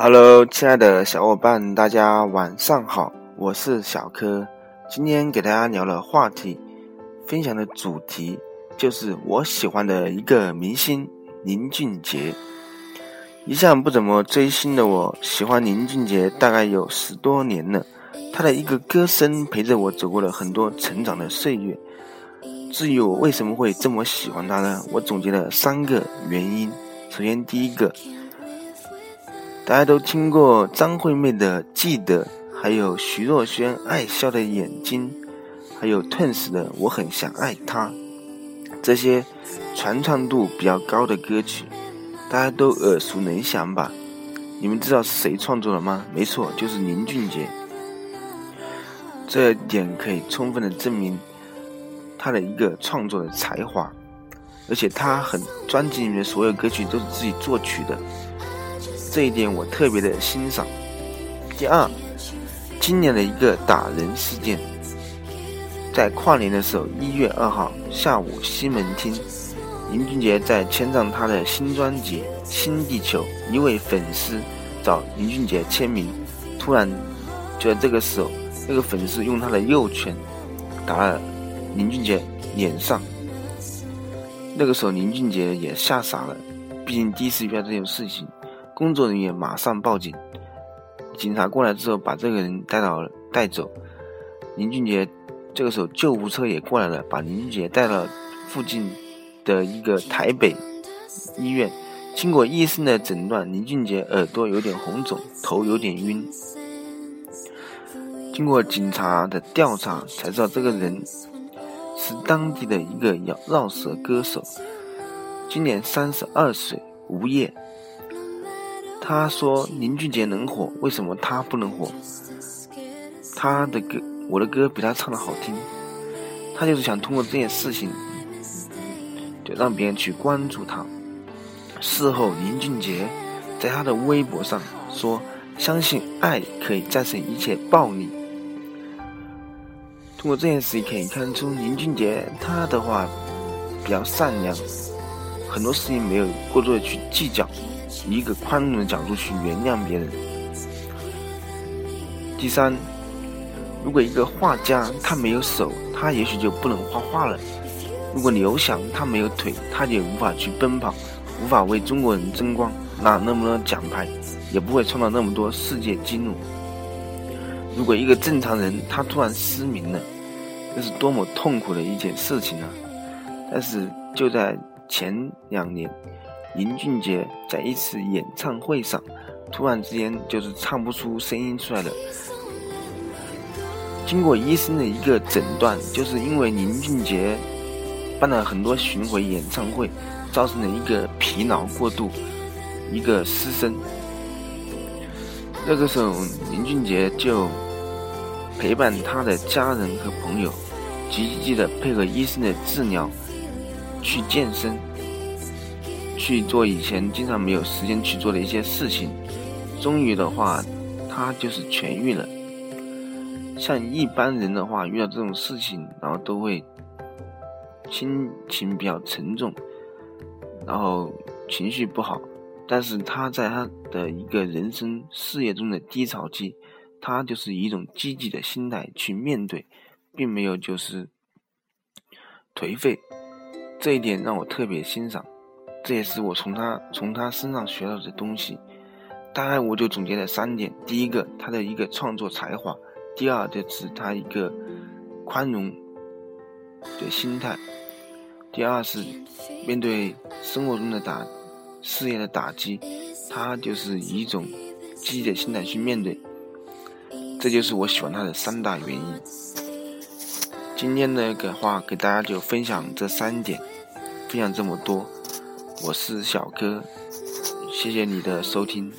Hello，亲爱的小伙伴，大家晚上好，我是小柯。今天给大家聊的话题，分享的主题就是我喜欢的一个明星林俊杰。一向不怎么追星的我，喜欢林俊杰大概有十多年了。他的一个歌声陪着我走过了很多成长的岁月。至于我为什么会这么喜欢他呢？我总结了三个原因。首先，第一个。大家都听过张惠妹的《记得》，还有徐若瑄爱笑的眼睛，还有 Twins 的《我很想爱他》，这些传唱度比较高的歌曲，大家都耳熟能详吧？你们知道是谁创作的吗？没错，就是林俊杰。这点可以充分的证明他的一个创作的才华，而且他很专辑里面所有歌曲都是自己作曲的。这一点我特别的欣赏。第二，今年的一个打人事件，在跨年的时候，一月二号下午，西门町，林俊杰在签唱他的新专辑《新地球》，一位粉丝找林俊杰签名，突然就在这个时候，那个粉丝用他的右拳打了林俊杰脸上。那个时候，林俊杰也吓傻了，毕竟第一次遇到这种事情。工作人员马上报警，警察过来之后把这个人带到带走。林俊杰这个时候救护车也过来了，把林俊杰带到附近的一个台北医院。经过医生的诊断，林俊杰耳朵有点红肿，头有点晕。经过警察的调查，才知道这个人是当地的一个绕绕舌歌手，今年三十二岁，无业。他说：“林俊杰能火，为什么他不能火？他的歌，我的歌比他唱的好听。他就是想通过这件事情，就让别人去关注他。”事后，林俊杰在他的微博上说：“相信爱可以战胜一切暴力。”通过这件事情可以看出，林俊杰他的话比较善良，很多事情没有过多的去计较。以一个宽容的角度去原谅别人。第三，如果一个画家他没有手，他也许就不能画画了；如果刘翔他没有腿，他就无法去奔跑，无法为中国人争光，拿那么多奖牌，也不会创造那么多世界纪录。如果一个正常人他突然失明了，这是多么痛苦的一件事情啊！但是就在前两年。林俊杰在一次演唱会上，突然之间就是唱不出声音出来了。经过医生的一个诊断，就是因为林俊杰办了很多巡回演唱会，造成了一个疲劳过度，一个失声。那个时候，林俊杰就陪伴他的家人和朋友，积极的配合医生的治疗，去健身。去做以前经常没有时间去做的一些事情，终于的话，他就是痊愈了。像一般人的话，遇到这种事情，然后都会心情比较沉重，然后情绪不好。但是他在他的一个人生事业中的低潮期，他就是以一种积极的心态去面对，并没有就是颓废。这一点让我特别欣赏。这也是我从他从他身上学到的东西，大概我就总结了三点：第一个，他的一个创作才华；第二，就是他一个宽容的心态；第二是面对生活中的打事业的打击，他就是以一种积极的心态去面对。这就是我喜欢他的三大原因。今天的个话给大家就分享这三点，分享这么多。我是小哥，谢谢你的收听。